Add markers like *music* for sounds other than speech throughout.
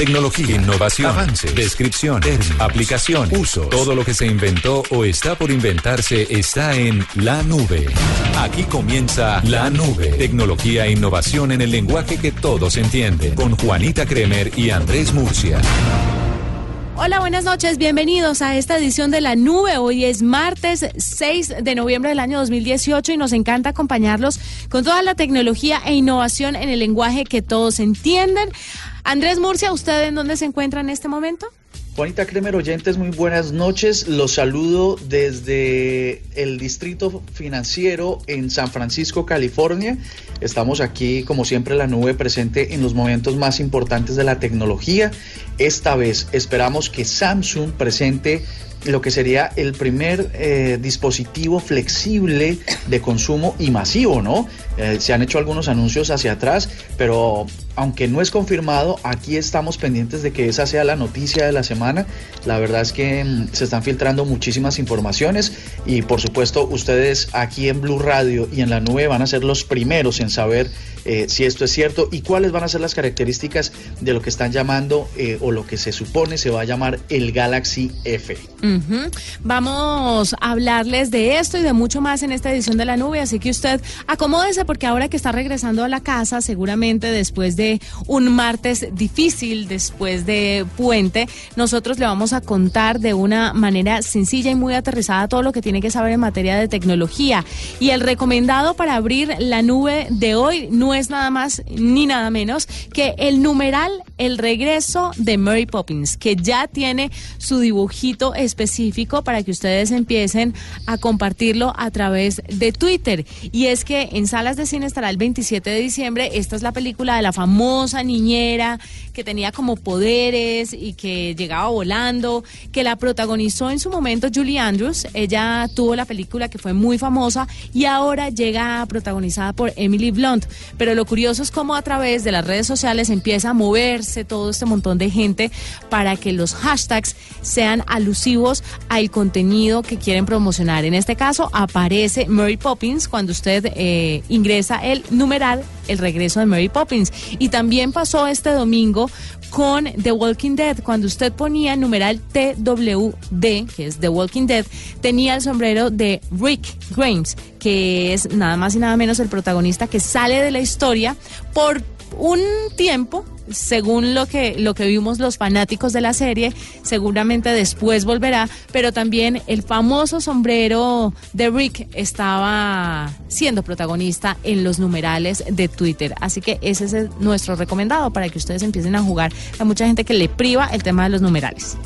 Tecnología, innovación, avance, descripción, aplicación, uso. Todo lo que se inventó o está por inventarse está en la nube. Aquí comienza la nube. Tecnología e innovación en el lenguaje que todos entienden. Con Juanita Kremer y Andrés Murcia. Hola, buenas noches, bienvenidos a esta edición de La Nube. Hoy es martes 6 de noviembre del año 2018 y nos encanta acompañarlos con toda la tecnología e innovación en el lenguaje que todos entienden. Andrés Murcia, ¿usted en dónde se encuentra en este momento? Juanita Kremer, oyentes, muy buenas noches. Los saludo desde el Distrito Financiero en San Francisco, California. Estamos aquí, como siempre, la nube presente en los momentos más importantes de la tecnología. Esta vez esperamos que Samsung presente lo que sería el primer eh, dispositivo flexible de consumo y masivo, ¿no? Eh, se han hecho algunos anuncios hacia atrás, pero aunque no es confirmado, aquí estamos pendientes de que esa sea la noticia de la semana. La verdad es que mm, se están filtrando muchísimas informaciones y por supuesto ustedes aquí en Blue Radio y en la nube van a ser los primeros en saber eh, si esto es cierto y cuáles van a ser las características de lo que están llamando o lo que se supone se va a llamar el Galaxy F. Vamos a hablarles de esto y de mucho más en esta edición de la nube, así que usted acomódese porque ahora que está regresando a la casa, seguramente después de un martes difícil, después de puente, nosotros le vamos a contar de una manera sencilla y muy aterrizada todo lo que tiene que saber en materia de tecnología. Y el recomendado para abrir la nube de hoy no es nada más ni nada menos que el numeral El regreso de Mary Poppins, que ya tiene su dibujito específico para que ustedes empiecen a compartirlo a través de Twitter. Y es que en salas de cine estará el 27 de diciembre. Esta es la película de la famosa niñera que tenía como poderes y que llegaba volando, que la protagonizó en su momento Julie Andrews. Ella tuvo la película que fue muy famosa y ahora llega protagonizada por Emily Blunt. Pero lo curioso es cómo a través de las redes sociales empieza a moverse todo este montón de gente para que los hashtags sean alusivos al contenido que quieren promocionar. En este caso aparece Mary Poppins cuando usted eh, ingresa el numeral El regreso de Mary Poppins. Y también pasó este domingo con The Walking Dead. Cuando usted ponía numeral TWD, que es The Walking Dead, tenía el sombrero de Rick Grimes, que es nada más y nada menos el protagonista que sale de la historia por un tiempo según lo que, lo que vimos los fanáticos de la serie, seguramente después volverá, pero también el famoso sombrero de Rick estaba siendo protagonista en los numerales de Twitter. Así que ese es nuestro recomendado para que ustedes empiecen a jugar. Hay mucha gente que le priva el tema de los numerales.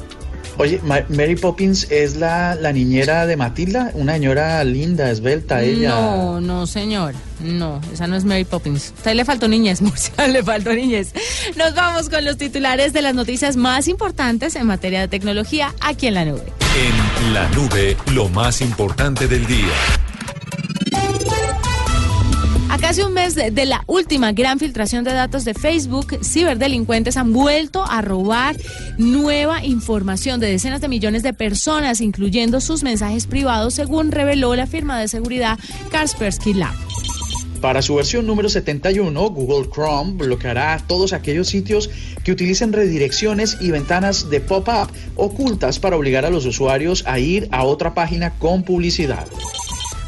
Oye, Mary Poppins es la, la, niñera de Matilda, una señora linda, esbelta, ella. No, no, señor. No, esa no es Mary Poppins. A usted le faltó niñez, *laughs* Murcia, le faltó niñez. Nos vamos con los titulares de las noticias más importantes en materia de tecnología aquí en la nube. En la nube, lo más importante del día. A casi un mes de, la última gran filtración de datos de Facebook, ciberdelincuentes han vuelto a robar nueva información de decenas de millones de personas, incluyendo sus mensajes privados, según reveló la firma de seguridad Kaspersky Lab. Para su versión número 71, Google Chrome bloqueará todos aquellos sitios que utilicen redirecciones y ventanas de pop-up ocultas para obligar a los usuarios a ir a otra página con publicidad.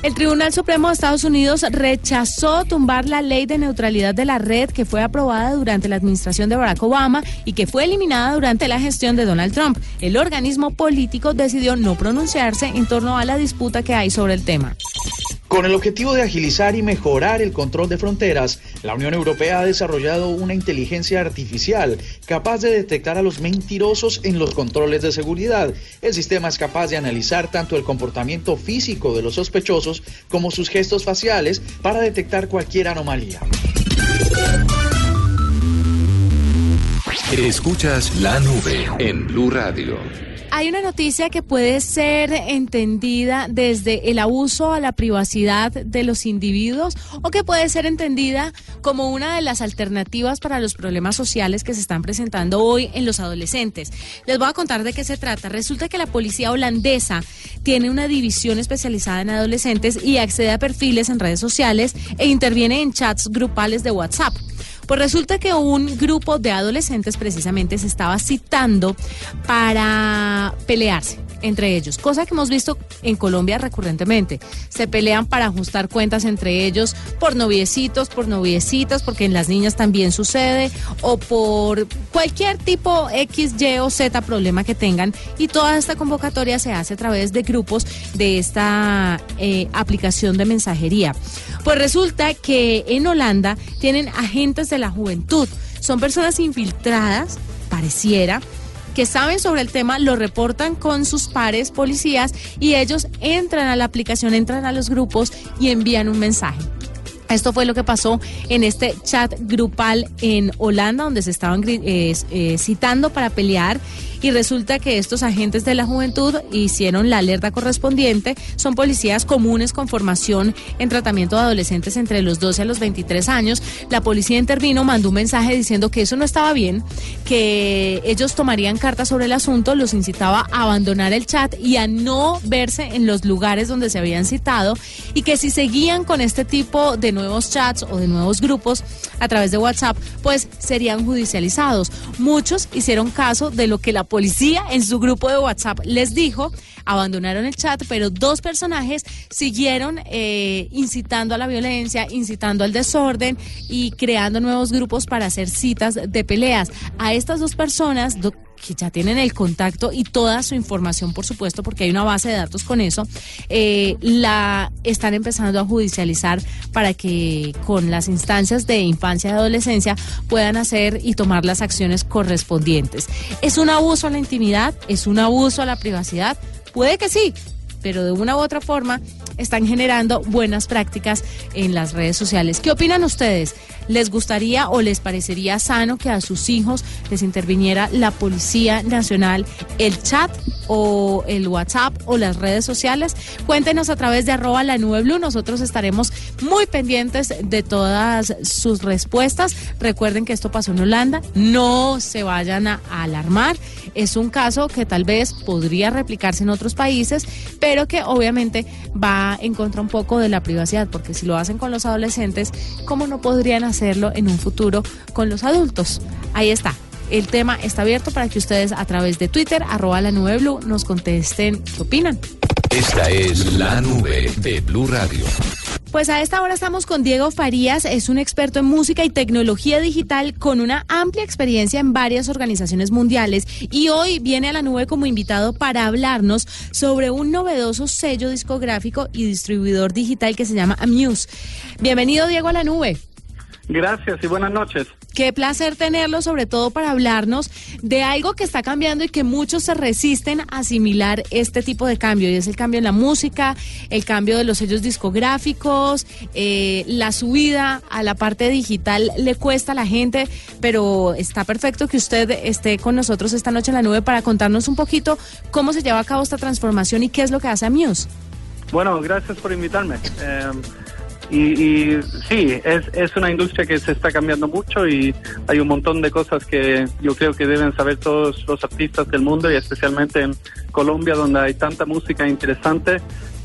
El Tribunal Supremo de Estados Unidos rechazó tumbar la ley de neutralidad de la red que fue aprobada durante la administración de Barack Obama y que fue eliminada durante la gestión de Donald Trump. El organismo político decidió no pronunciarse en torno a la disputa que hay sobre el tema. Con el objetivo de agilizar y mejorar el control de fronteras, la Unión Europea ha desarrollado una inteligencia artificial capaz de detectar a los mentirosos en los controles de seguridad. El sistema es capaz de analizar tanto el comportamiento físico de los sospechosos como sus gestos faciales para detectar cualquier anomalía. Escuchas la nube en Blue Radio hay una noticia que puede ser entendida desde el abuso a la privacidad de los individuos o que puede ser entendida como una de las alternativas para los problemas sociales que se están presentando hoy en los adolescentes. Les voy a contar de qué se trata. Resulta que la policía holandesa tiene una división especializada en adolescentes y accede a perfiles en redes sociales e interviene en chats grupales de WhatsApp. Pues resulta que un grupo de adolescentes precisamente se estaba citando para pelearse entre ellos, cosa que hemos visto en Colombia recurrentemente. Se pelean para ajustar cuentas entre ellos por noviecitos, por noviecitas, porque en las niñas también sucede, o por cualquier tipo X, Y o Z problema que tengan. Y toda esta convocatoria se hace a través de grupos de esta eh, aplicación de mensajería. Pues resulta que en Holanda tienen agentes de la juventud. Son personas infiltradas, pareciera, que saben sobre el tema, lo reportan con sus pares policías y ellos entran a la aplicación, entran a los grupos y envían un mensaje. Esto fue lo que pasó en este chat grupal en Holanda, donde se estaban eh, eh, citando para pelear y resulta que estos agentes de la juventud hicieron la alerta correspondiente. Son policías comunes con formación en tratamiento de adolescentes entre los 12 a los 23 años. La policía intervino, mandó un mensaje diciendo que eso no estaba bien, que ellos tomarían cartas sobre el asunto, los incitaba a abandonar el chat y a no verse en los lugares donde se habían citado y que si seguían con este tipo de nuevos chats o de nuevos grupos a través de WhatsApp, pues serían judicializados. Muchos hicieron caso de lo que la policía en su grupo de WhatsApp les dijo, abandonaron el chat, pero dos personajes siguieron eh, incitando a la violencia, incitando al desorden y creando nuevos grupos para hacer citas de peleas. A estas dos personas, que ya tienen el contacto y toda su información, por supuesto, porque hay una base de datos con eso, eh, la están empezando a judicializar para que con las instancias de infancia y adolescencia puedan hacer y tomar las acciones correspondientes. ¿Es un abuso a la intimidad? ¿Es un abuso a la privacidad? Puede que sí, pero de una u otra forma están generando buenas prácticas en las redes sociales. ¿Qué opinan ustedes? ¿Les gustaría o les parecería sano que a sus hijos les interviniera la Policía Nacional, el chat o el WhatsApp o las redes sociales? Cuéntenos a través de arroba la nube blue. Nosotros estaremos muy pendientes de todas sus respuestas. Recuerden que esto pasó en Holanda. No se vayan a alarmar. Es un caso que tal vez podría replicarse en otros países, pero que obviamente va en contra un poco de la privacidad, porque si lo hacen con los adolescentes, ¿cómo no podrían hacer hacerlo en un futuro con los adultos. Ahí está. El tema está abierto para que ustedes a través de Twitter, arroba la nube blue, nos contesten qué opinan. Esta es la nube de Blue Radio. Pues a esta hora estamos con Diego Farías, es un experto en música y tecnología digital con una amplia experiencia en varias organizaciones mundiales y hoy viene a la nube como invitado para hablarnos sobre un novedoso sello discográfico y distribuidor digital que se llama Amuse. Bienvenido Diego a la nube. Gracias y buenas noches. Qué placer tenerlo, sobre todo para hablarnos de algo que está cambiando y que muchos se resisten a asimilar este tipo de cambio. Y es el cambio en la música, el cambio de los sellos discográficos, eh, la subida a la parte digital le cuesta a la gente, pero está perfecto que usted esté con nosotros esta noche en la nube para contarnos un poquito cómo se lleva a cabo esta transformación y qué es lo que hace a Muse. Bueno, gracias por invitarme. Eh, y, sí, es, es una industria que se está cambiando mucho y hay un montón de cosas que yo creo que deben saber todos los artistas del mundo y especialmente en Colombia donde hay tanta música interesante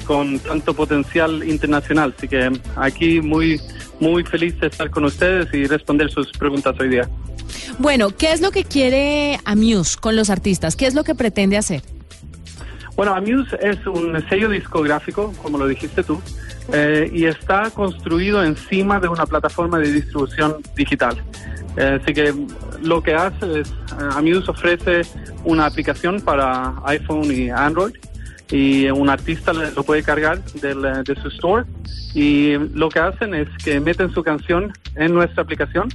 con tanto potencial internacional. Así que aquí muy, muy feliz de estar con ustedes y responder sus preguntas hoy día. Bueno, ¿qué es lo que quiere Amuse con los artistas? ¿Qué es lo que pretende hacer? Bueno, Amuse es un sello discográfico, como lo dijiste tú, eh, y está construido encima de una plataforma de distribución digital. Eh, así que lo que hace es, eh, Amuse ofrece una aplicación para iPhone y Android y un artista lo puede cargar de su store y lo que hacen es que meten su canción en nuestra aplicación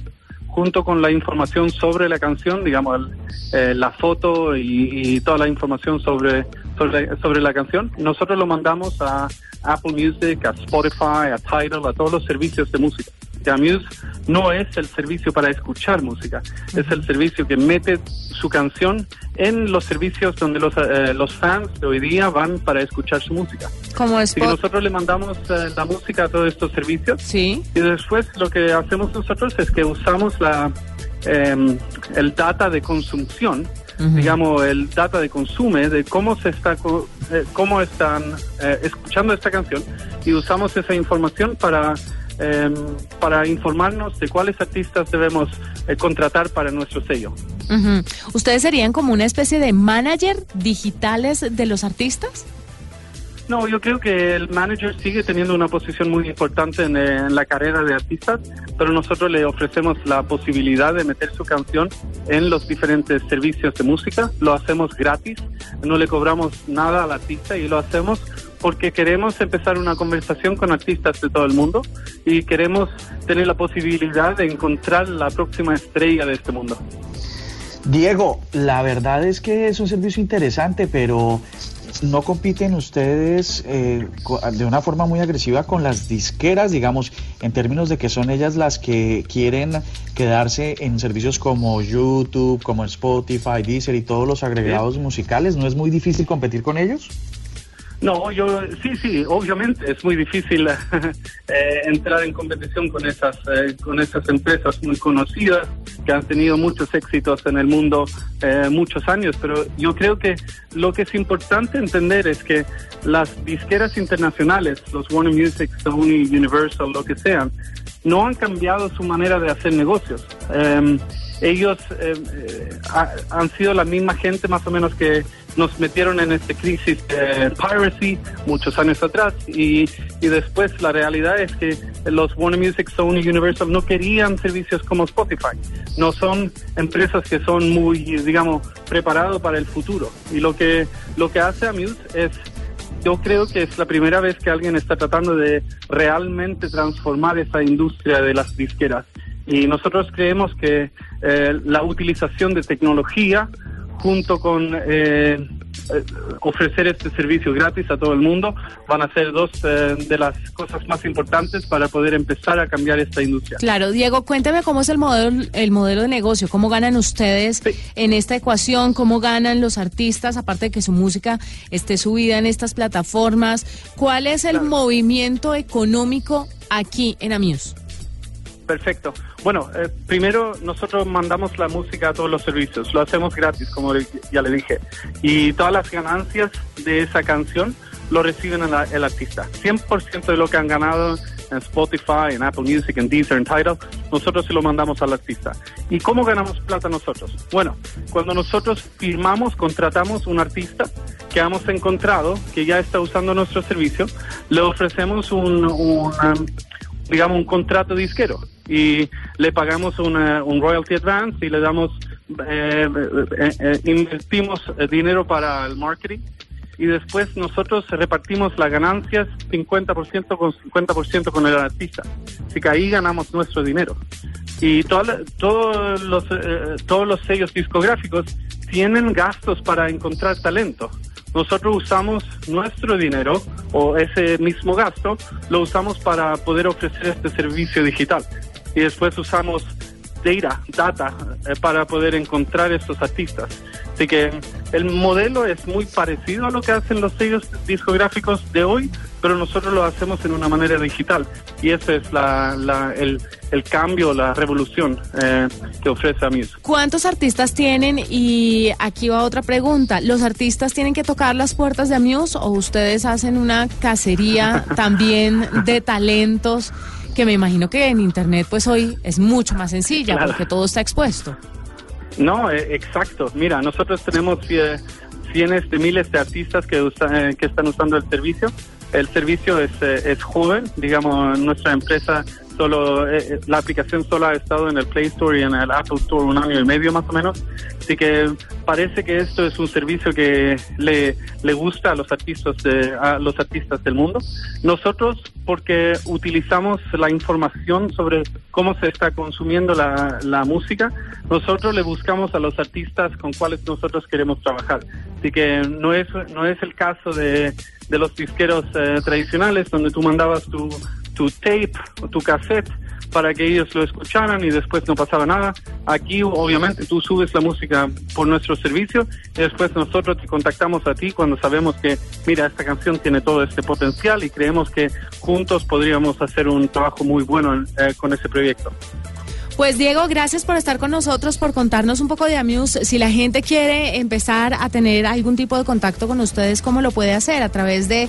junto con la información sobre la canción, digamos, la foto y, toda la información sobre, sobre, sobre la canción. Nosotros lo mandamos a Apple Music, a Spotify, a Tidal, a todos los servicios de música. Amuse no es el servicio para escuchar música, es el servicio que mete su canción en los servicios donde los, eh, los fans de hoy día van para escuchar su música. Como es. Nosotros le mandamos eh, la música a todos estos servicios. Sí. Y después lo que hacemos nosotros es que usamos la, em, el data de consumpción digamos, el data de consumo, de cómo se está, eh, cómo están escuchando esta canción y usamos esa información para em, para informarnos de cuáles artistas debemos eh, contratar para nuestro sello. ¿Ustedes serían como una especie de manager digitales de los artistas? No, yo creo que el manager sigue teniendo una posición muy importante en, la carrera de artistas, pero nosotros le ofrecemos la posibilidad de meter su canción en los diferentes servicios de música. Lo hacemos gratis, no le cobramos nada al artista y lo hacemos porque queremos empezar una conversación con artistas de todo el mundo y queremos tener la posibilidad de encontrar la próxima estrella de este mundo. Diego, la verdad es que es un servicio interesante, pero no compiten ustedes eh, de una forma muy agresiva con las disqueras, digamos, en términos de que son ellas las que quieren quedarse en servicios como YouTube, como Spotify, Deezer y todos los agregados musicales. ¿No es muy difícil competir con ellos? No, yo sí, sí, obviamente es muy difícil *laughs* eh, entrar en competición con esas, eh, con esas empresas muy conocidas que han tenido muchos éxitos en el mundo eh, muchos años, pero yo creo que lo que es importante entender es que las disqueras internacionales, los Warner Music, Sony, Universal, lo que sean, no han cambiado su manera de hacer negocios. Em, ellos han sido la misma gente más o menos que nos metieron en esta crisis de piracy muchos años atrás y, y después la realidad es que los Warner Music, Sony, Universal no querían servicios como Spotify. No son empresas que son muy, digamos, preparados para el futuro. Y lo que, lo que hace Amuse es yo creo que es la primera vez que alguien está tratando de realmente transformar esa industria de las disqueras. Y nosotros creemos que eh, la utilización de tecnología junto con eh, ofrecer este servicio gratis a todo el mundo, van a ser dos eh, de las cosas más importantes para poder empezar a cambiar esta industria. Claro, Diego, cuénteme cómo es el modelo, el modelo de negocio, cómo ganan ustedes en esta ecuación, cómo ganan los artistas, aparte de que su música esté subida en estas plataformas, ¿cuál es el movimiento económico aquí en Amuse? Perfecto. Bueno, eh, primero nosotros mandamos la música a todos los servicios, lo hacemos gratis, como ya le dije, y todas las ganancias de esa canción lo reciben el, artista. 100% de lo que han ganado en Spotify, en Apple Music, en Deezer, en Tidal, nosotros se lo mandamos al artista. ¿Y cómo ganamos plata nosotros? Bueno, cuando nosotros firmamos, contratamos un artista que hemos encontrado, que ya está usando nuestro servicio, le ofrecemos un, un digamos, un contrato disquero y le pagamos una, un royalty advance y le damos, eh, eh, eh, invertimos dinero para el marketing y después nosotros repartimos las ganancias 50% con 50% con el artista. Así que ahí ganamos nuestro dinero. Y todos los, todos los sellos discográficos tienen gastos para encontrar talento. Nosotros usamos nuestro dinero o ese mismo gasto, lo usamos para poder ofrecer este servicio digital y después usamos data, data eh, para poder encontrar estos artistas. Así que el modelo es muy parecido a lo que hacen los sellos discográficos de hoy, pero nosotros lo hacemos en una manera digital. Y ese es la, el, el, cambio, la revolución eh, que ofrece Amuse. ¿Cuántos artistas tienen? Y aquí va otra pregunta. ¿Los artistas tienen que tocar las puertas de Amuse o ustedes hacen una cacería *laughs* también de talentos? que me imagino que en Internet pues hoy es mucho más sencilla porque todo está expuesto. No, eh, exacto. Mira, nosotros tenemos cientos de miles de artistas que, eh, que están usando el servicio. El servicio es, eh, es joven, digamos, nuestra empresa solo eh, eh, la aplicación solo ha estado en el Play Store y en el Apple Store un año y medio más o menos, así que parece que esto es un servicio que le, le gusta a los artistas de, a los artistas del mundo. Nosotros porque utilizamos la información sobre cómo se está consumiendo la, la música, nosotros le buscamos a los artistas con cuales nosotros queremos trabajar. Así que no es no es el caso de de los disqueros eh, tradicionales donde tú mandabas tu tu tape o tu cassette para que ellos lo escucharan y después no pasaba nada. Aquí obviamente tú subes la música por nuestro servicio y después nosotros te contactamos a ti cuando sabemos que, mira, esta canción tiene todo este potencial y creemos que juntos podríamos hacer un trabajo muy bueno eh, con ese proyecto. Pues Diego, gracias por estar con nosotros, por contarnos un poco de Amuse. Si la gente quiere empezar a tener algún tipo de contacto con ustedes, ¿cómo lo puede hacer? ¿A través de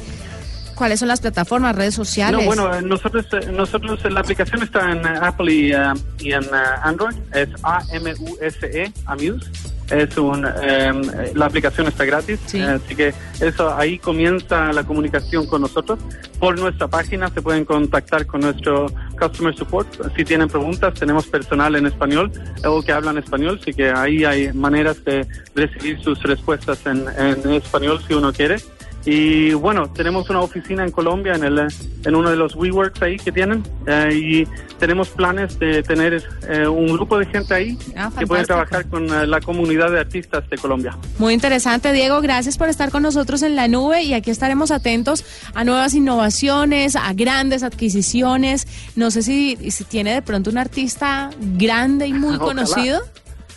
¿Cuáles son las plataformas, redes sociales? No, bueno, nosotros, nosotros la aplicación está en Apple y, en Android. Es A-M-U-S-E, Amuse. Es un em, la aplicación está gratis. Así que eso ahí comienza la comunicación con nosotros. Por nuestra página se pueden contactar con nuestro customer support. Si tienen preguntas tenemos personal en español o que hablan español. Así que ahí hay maneras de recibir sus respuestas en, en español si uno quiere y bueno, tenemos una oficina en Colombia, en, el, en uno de los WeWorks ahí que tienen, eh, y tenemos planes de tener eh, un grupo de gente ahí ah, que puede trabajar con eh, la comunidad de artistas de Colombia. Muy interesante, Diego. Gracias por estar con nosotros en la nube y aquí estaremos atentos a nuevas innovaciones, a grandes adquisiciones. No sé si, si tiene de pronto un artista grande y muy *laughs* conocido.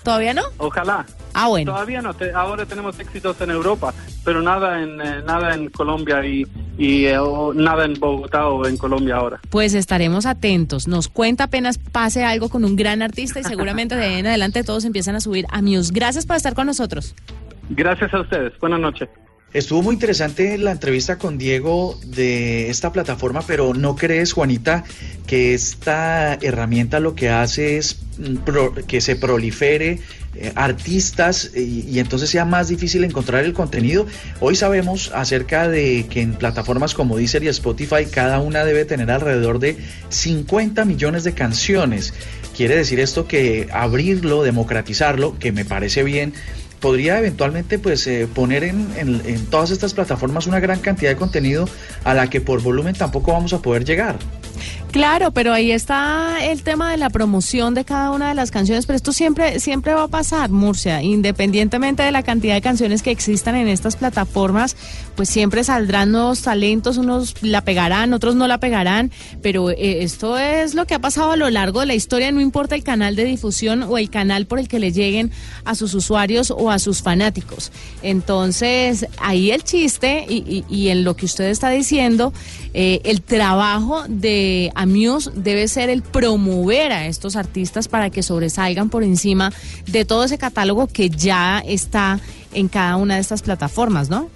¿Todavía no? Ojalá. Ah, bueno. Todavía no. ahora tenemos éxitos en Europa, pero nada en eh, nada en Colombia y, y eh, nada en Bogotá o en Colombia ahora. Pues estaremos atentos. Nos cuenta apenas pase algo con un gran artista y seguramente de ahí en adelante todos empiezan a subir a Muse. Gracias por estar con nosotros. Gracias a ustedes. Buenas noches. Estuvo muy interesante la entrevista con Diego de esta plataforma, pero ¿no crees, Juanita, que esta herramienta lo que hace es mm, que se prolifere eh, artistas y, entonces sea más difícil encontrar el contenido? Hoy sabemos acerca de que en plataformas como Deezer y Spotify cada una debe tener alrededor de 50 millones de canciones. Quiere decir esto que abrirlo, democratizarlo, que me parece bien, podría eventualmente pues eh, poner en, en todas estas plataformas una gran cantidad de contenido a la que por volumen tampoco vamos a poder llegar. Claro, pero ahí está el tema de la promoción de cada una de las canciones, pero esto siempre siempre va a pasar, Murcia, independientemente de la cantidad de canciones que existan en estas plataformas, pues siempre saldrán nuevos talentos, unos la pegarán, otros no la pegarán, pero eh, esto es lo que ha pasado a lo largo de la historia, no importa el canal de difusión o el canal por el que le lleguen a sus usuarios o a sus fanáticos. Entonces, ahí el chiste y, y en lo que usted está diciendo, eh, el trabajo de Amuse debe ser el promover a estos artistas para que sobresalgan por encima de todo ese catálogo que ya está en cada una de estas plataformas, ¿no?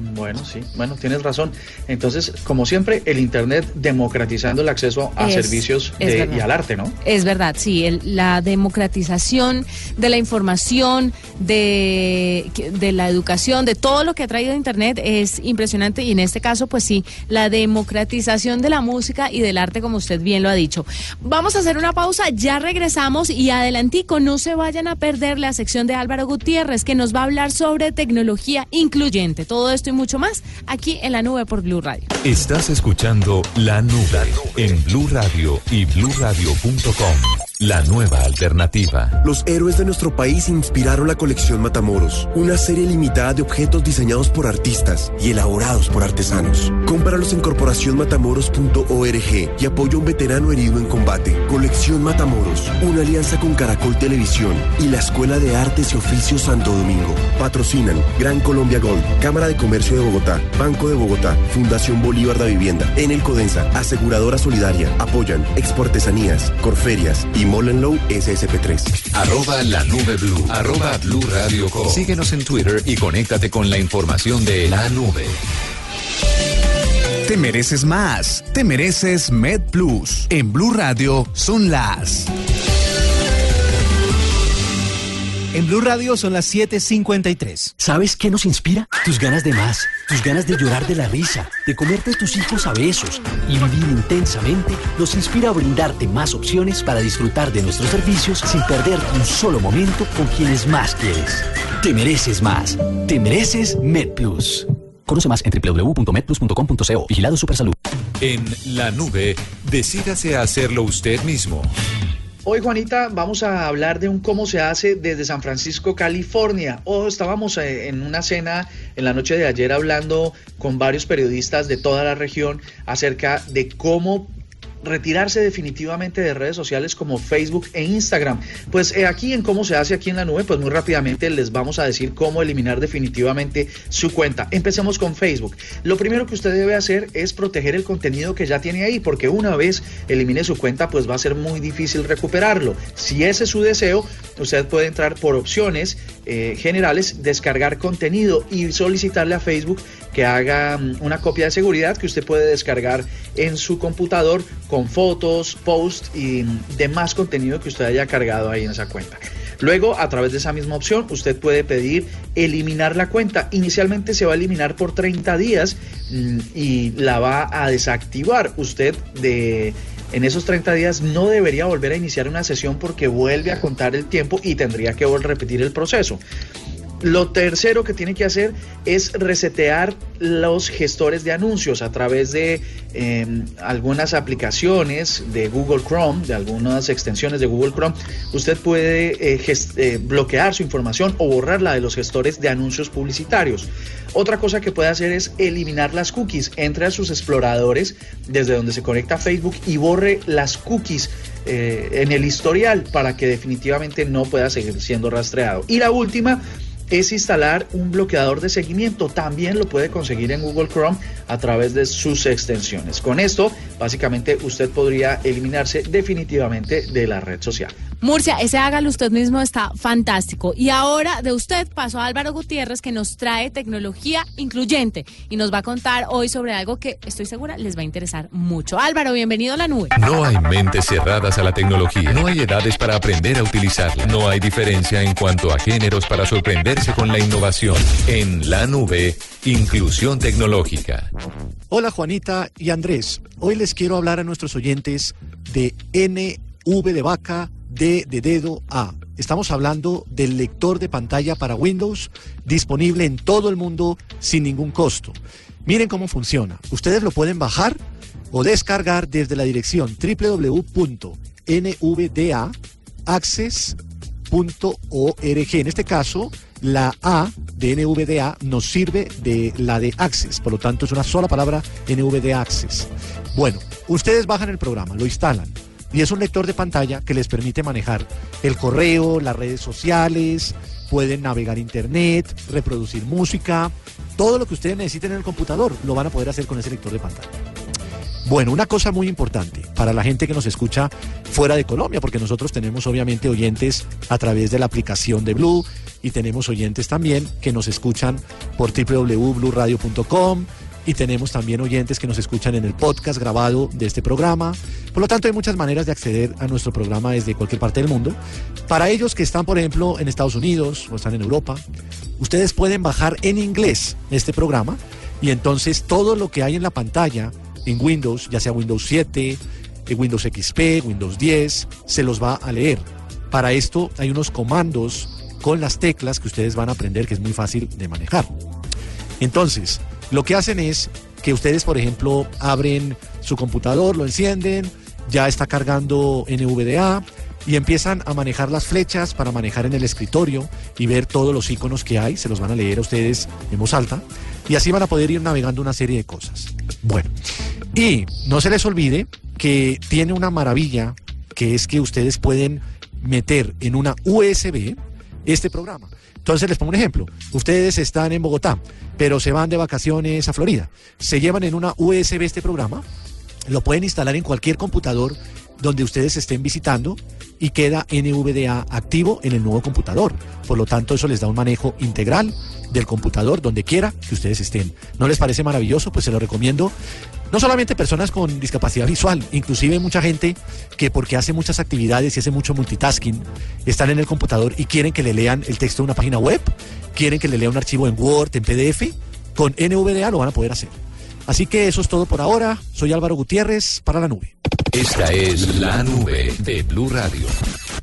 Bueno, sí, bueno, tienes razón. Entonces, como siempre, el Internet democratizando el acceso a servicios y al arte, ¿no? Es verdad, sí, la democratización de la información, de, de la educación, de todo lo que ha traído Internet es impresionante y en este caso, pues sí, la democratización de la música y del arte, como usted bien lo ha dicho. Vamos a hacer una pausa, ya regresamos y adelantico, no se vayan a perder la sección de Álvaro Gutiérrez, que nos va a hablar sobre tecnología incluyente. Todo esto mucho más aquí en la nube por Blue Radio. Estás escuchando La Nube en Blue Radio y bluradio.com. La nueva alternativa. Los héroes de nuestro país inspiraron la colección Matamoros, una serie limitada de objetos diseñados por artistas y elaborados por artesanos. Cómpralos en corporacionmatamoros.org y apoya a un veterano herido en combate. Colección Matamoros, una alianza con Caracol Televisión y la Escuela de Artes y Oficios Santo Domingo. Patrocinan Gran Colombia Gold, Cámara de Comercio de Bogotá, Banco de Bogotá, Fundación Bolívar de Vivienda, En el Codensa, Aseguradora Solidaria, apoyan Exportesanías, Corferias y Molenlow SSP3. Arroba la nube blue. Arroba blue radio Síguenos en Twitter y conéctate con la información de la nube. Te mereces más. Te mereces Med Plus. En Blue Radio son las en Blue Radio son las 7:53. ¿Sabes qué nos inspira? Tus ganas de más, tus ganas de llorar de la risa, de comerte tus hijos a besos y vivir intensamente nos inspira a brindarte más opciones para disfrutar de nuestros servicios sin perder un solo momento con quienes más quieres. Te mereces más. Te mereces MedPlus. Conoce más en www.medplus.com.co. Vigilado Supersalud. En la nube, decídase a hacerlo usted mismo. Hoy, Juanita, vamos a hablar de un cómo se hace desde San Francisco, California. Oh, estábamos eh, en una cena en la noche de ayer hablando con varios periodistas de toda la región acerca de cómo retirarse definitivamente de redes sociales como Facebook e Instagram. Pues eh, aquí en cómo se hace aquí en la nube, pues muy rápidamente les vamos a decir cómo eliminar definitivamente su cuenta. Empecemos con Facebook. Lo primero que usted debe hacer es proteger el contenido que ya tiene ahí, porque una vez elimine su cuenta, pues va a ser muy difícil recuperarlo. Si ese es su deseo, usted puede entrar por opciones eh, generales, descargar contenido y solicitarle a Facebook que haga mm, una copia de seguridad que usted puede descargar en su computador con fotos, posts y mm, demás contenido que usted haya cargado ahí en esa cuenta. Luego, a través de esa misma opción, usted puede pedir eliminar la cuenta. Inicialmente se va a eliminar por 30 días mm, y la va a desactivar. Usted de en esos 30 días no debería volver a iniciar una sesión porque vuelve a contar el tiempo y tendría que repetir el proceso. Lo tercero que tiene que hacer es resetear los gestores de anuncios a través de em, algunas aplicaciones de Google Chrome, de algunas extensiones de Google Chrome. Usted puede eh, eh, bloquear su información o borrarla de los gestores de anuncios publicitarios. Otra cosa que puede hacer es eliminar las cookies. Entre a sus exploradores desde donde se conecta Facebook y borre las cookies eh, en el historial para que definitivamente no pueda seguir siendo rastreado. Y la última es instalar un bloqueador de seguimiento. También lo puede conseguir en Google Chrome a través de sus extensiones. Con esto, básicamente, usted podría eliminarse definitivamente de la red social. Murcia, ese hágalo usted mismo está fantástico. Y ahora de usted paso a Álvaro Gutiérrez que nos trae tecnología incluyente y nos va a contar hoy sobre algo que estoy segura les va a interesar mucho. Álvaro, bienvenido a la nube. No hay mentes cerradas a la tecnología. No hay edades para aprender a utilizarla. No hay diferencia en cuanto a géneros para sorprenderse con la innovación. En la nube, inclusión tecnológica. Hola Juanita y Andrés. Hoy les quiero hablar a nuestros oyentes de NV de vaca D de dedo A. Estamos hablando del lector de pantalla para Windows disponible en todo el mundo sin ningún costo. Miren cómo funciona. Ustedes lo pueden bajar o descargar desde la dirección www.nvdaaccess.org. En este caso, la A de NVDA nos sirve de la de Access, por lo tanto es una sola palabra NVDA Access. Bueno, ustedes bajan el programa, lo instalan y es un lector de pantalla que les permite manejar el correo, las redes sociales, pueden navegar internet, reproducir música, todo lo que ustedes necesiten en el computador lo van a poder hacer con ese lector de pantalla. Bueno, una cosa muy importante para la gente que nos escucha fuera de Colombia, porque nosotros tenemos obviamente oyentes a través de la aplicación de Blue y tenemos oyentes también que nos escuchan por www.bluradio.com y tenemos también oyentes que nos escuchan en el podcast grabado de este programa. Por lo tanto, hay muchas maneras de acceder a nuestro programa desde cualquier parte del mundo. Para ellos que están, por ejemplo, en Estados Unidos o están en Europa, ustedes pueden bajar en inglés este programa y entonces todo lo que hay en la pantalla en Windows, ya sea Windows 7, eh, Windows XP, Windows 10, se los va a leer. Para esto hay unos comandos con las teclas que ustedes van a aprender que es muy fácil de manejar. Entonces, lo que hacen es que ustedes, por ejemplo, abren su computador, lo encienden, ya está cargando NVDA y empiezan a manejar las flechas para manejar en el escritorio y ver todos los iconos que hay, se los van a leer a ustedes en voz alta y así van a poder ir navegando una serie de cosas. Bueno, y no se les olvide que tiene una maravilla que es que ustedes pueden meter en una USB este programa. Entonces les pongo un ejemplo. Ustedes están en Bogotá, pero se van de vacaciones a Florida. Se llevan en una USB este programa, lo pueden instalar en cualquier computador donde ustedes estén visitando y queda NVDA activo en el nuevo computador. Por lo tanto, eso les da un manejo integral del computador donde quiera que ustedes estén. ¿No les parece maravilloso? Pues se lo recomiendo. No solamente personas con discapacidad visual, inclusive mucha gente que porque hace muchas actividades y hace mucho multitasking, están en el computador y quieren que le lean el texto de una página web, quieren que le lean un archivo en Word, en PDF, con NVDA lo van a poder hacer. Así que eso es todo por ahora. Soy Álvaro Gutiérrez para la nube. Esta es la nube de Blue Radio.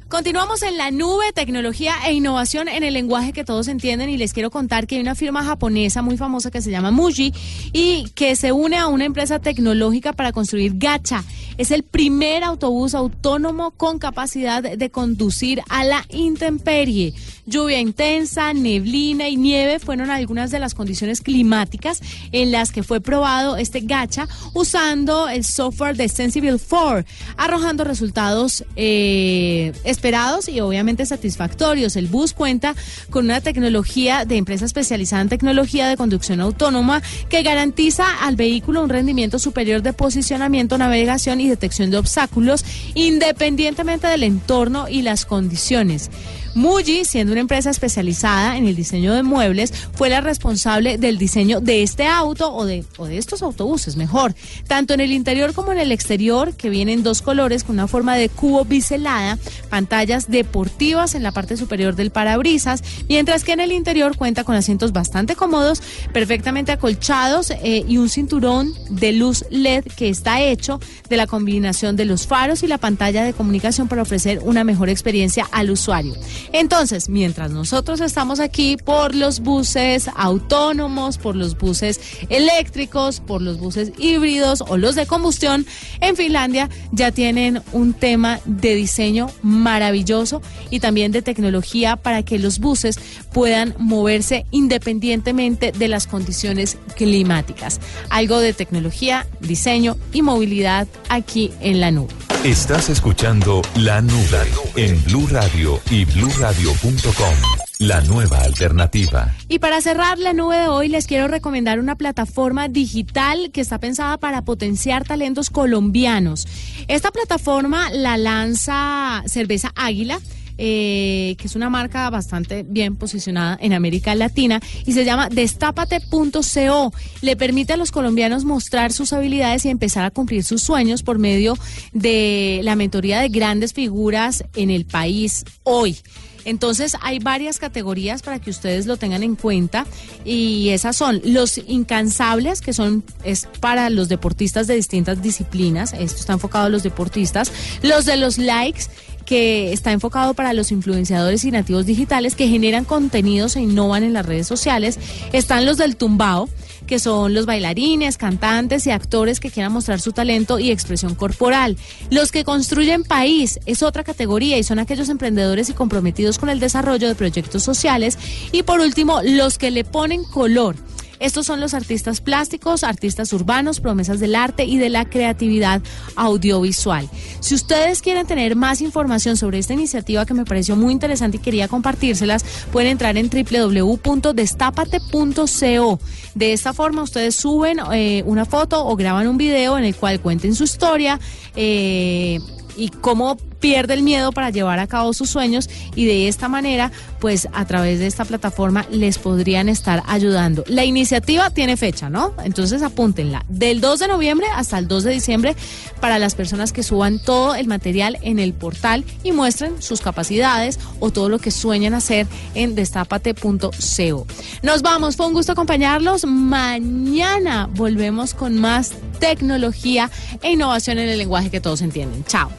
Continuamos en la nube, tecnología e innovación en el lenguaje que todos entienden y les quiero contar que hay una firma japonesa muy famosa que se llama Muji y que se une a una empresa tecnológica para construir Gacha. Es el primer autobús autónomo con capacidad de conducir a la intemperie. Lluvia intensa, neblina y nieve fueron algunas de las condiciones climáticas en las que fue probado este gacha usando el software de Sensible 4, arrojando resultados eh, esperados y obviamente satisfactorios. El bus cuenta con una tecnología de empresa especializada en tecnología de conducción autónoma que garantiza al vehículo un rendimiento superior de posicionamiento, navegación y detección de obstáculos independientemente del entorno y las condiciones. Muji, siendo una empresa especializada en el diseño de muebles, fue la responsable del diseño de este auto o de, o de estos autobuses, mejor, tanto en el interior como en el exterior, que vienen dos colores con una forma de cubo biselada, pantallas deportivas en la parte superior del parabrisas, mientras que en el interior cuenta con asientos bastante cómodos, perfectamente acolchados eh, y un cinturón de luz LED que está hecho de la combinación de los faros y la pantalla de comunicación para ofrecer una mejor experiencia al usuario. Entonces, mientras nosotros estamos aquí por los buses autónomos, por los buses eléctricos, por los buses híbridos o los de combustión, en Finlandia ya tienen un tema de diseño maravilloso y también de tecnología para que los buses puedan moverse independientemente de las condiciones climáticas. Algo de tecnología, diseño y movilidad aquí en la nube. Estás escuchando La Nube en Blue Radio y bluradio.com. La nueva alternativa. Y para cerrar la nube de hoy, les quiero recomendar una plataforma digital que está pensada para potenciar talentos colombianos. Esta plataforma la lanza Cerveza Águila eh, que es una marca bastante bien posicionada en América Latina y se llama destapate.co. Le permite a los colombianos mostrar sus habilidades y empezar a cumplir sus sueños por medio de la mentoría de grandes figuras en el país hoy. Entonces hay varias categorías para que ustedes lo tengan en cuenta y esas son los incansables, que son es para los deportistas de distintas disciplinas, esto está enfocado a los deportistas, los de los likes, que está enfocado para los influenciadores y nativos digitales que generan contenidos e innovan en las redes sociales. Están los del tumbao, que son los bailarines, cantantes y actores que quieran mostrar su talento y expresión corporal. Los que construyen país es otra categoría y son aquellos emprendedores y comprometidos con el desarrollo de proyectos sociales. Y por último, los que le ponen color estos son los artistas plásticos, artistas urbanos, promesas del arte y de la creatividad audiovisual. Si ustedes quieren tener más información sobre esta iniciativa que me pareció muy interesante y quería compartírselas, pueden entrar en www.destapate.co. De esta forma ustedes suben eh, una foto o graban un video en el cual cuenten su historia. Eh, y cómo pierde el miedo para llevar a cabo sus sueños y de esta manera, pues a través de esta plataforma les podrían estar ayudando. La iniciativa tiene fecha, ¿no? Entonces apúntenla. Del 2 de noviembre hasta el 2 de diciembre para las personas que suban todo el material en el portal y muestren sus capacidades o todo lo que sueñan hacer en destapate.co. Nos vamos, fue un gusto acompañarlos. Mañana volvemos con más tecnología e innovación en el lenguaje que todos entienden. Chao.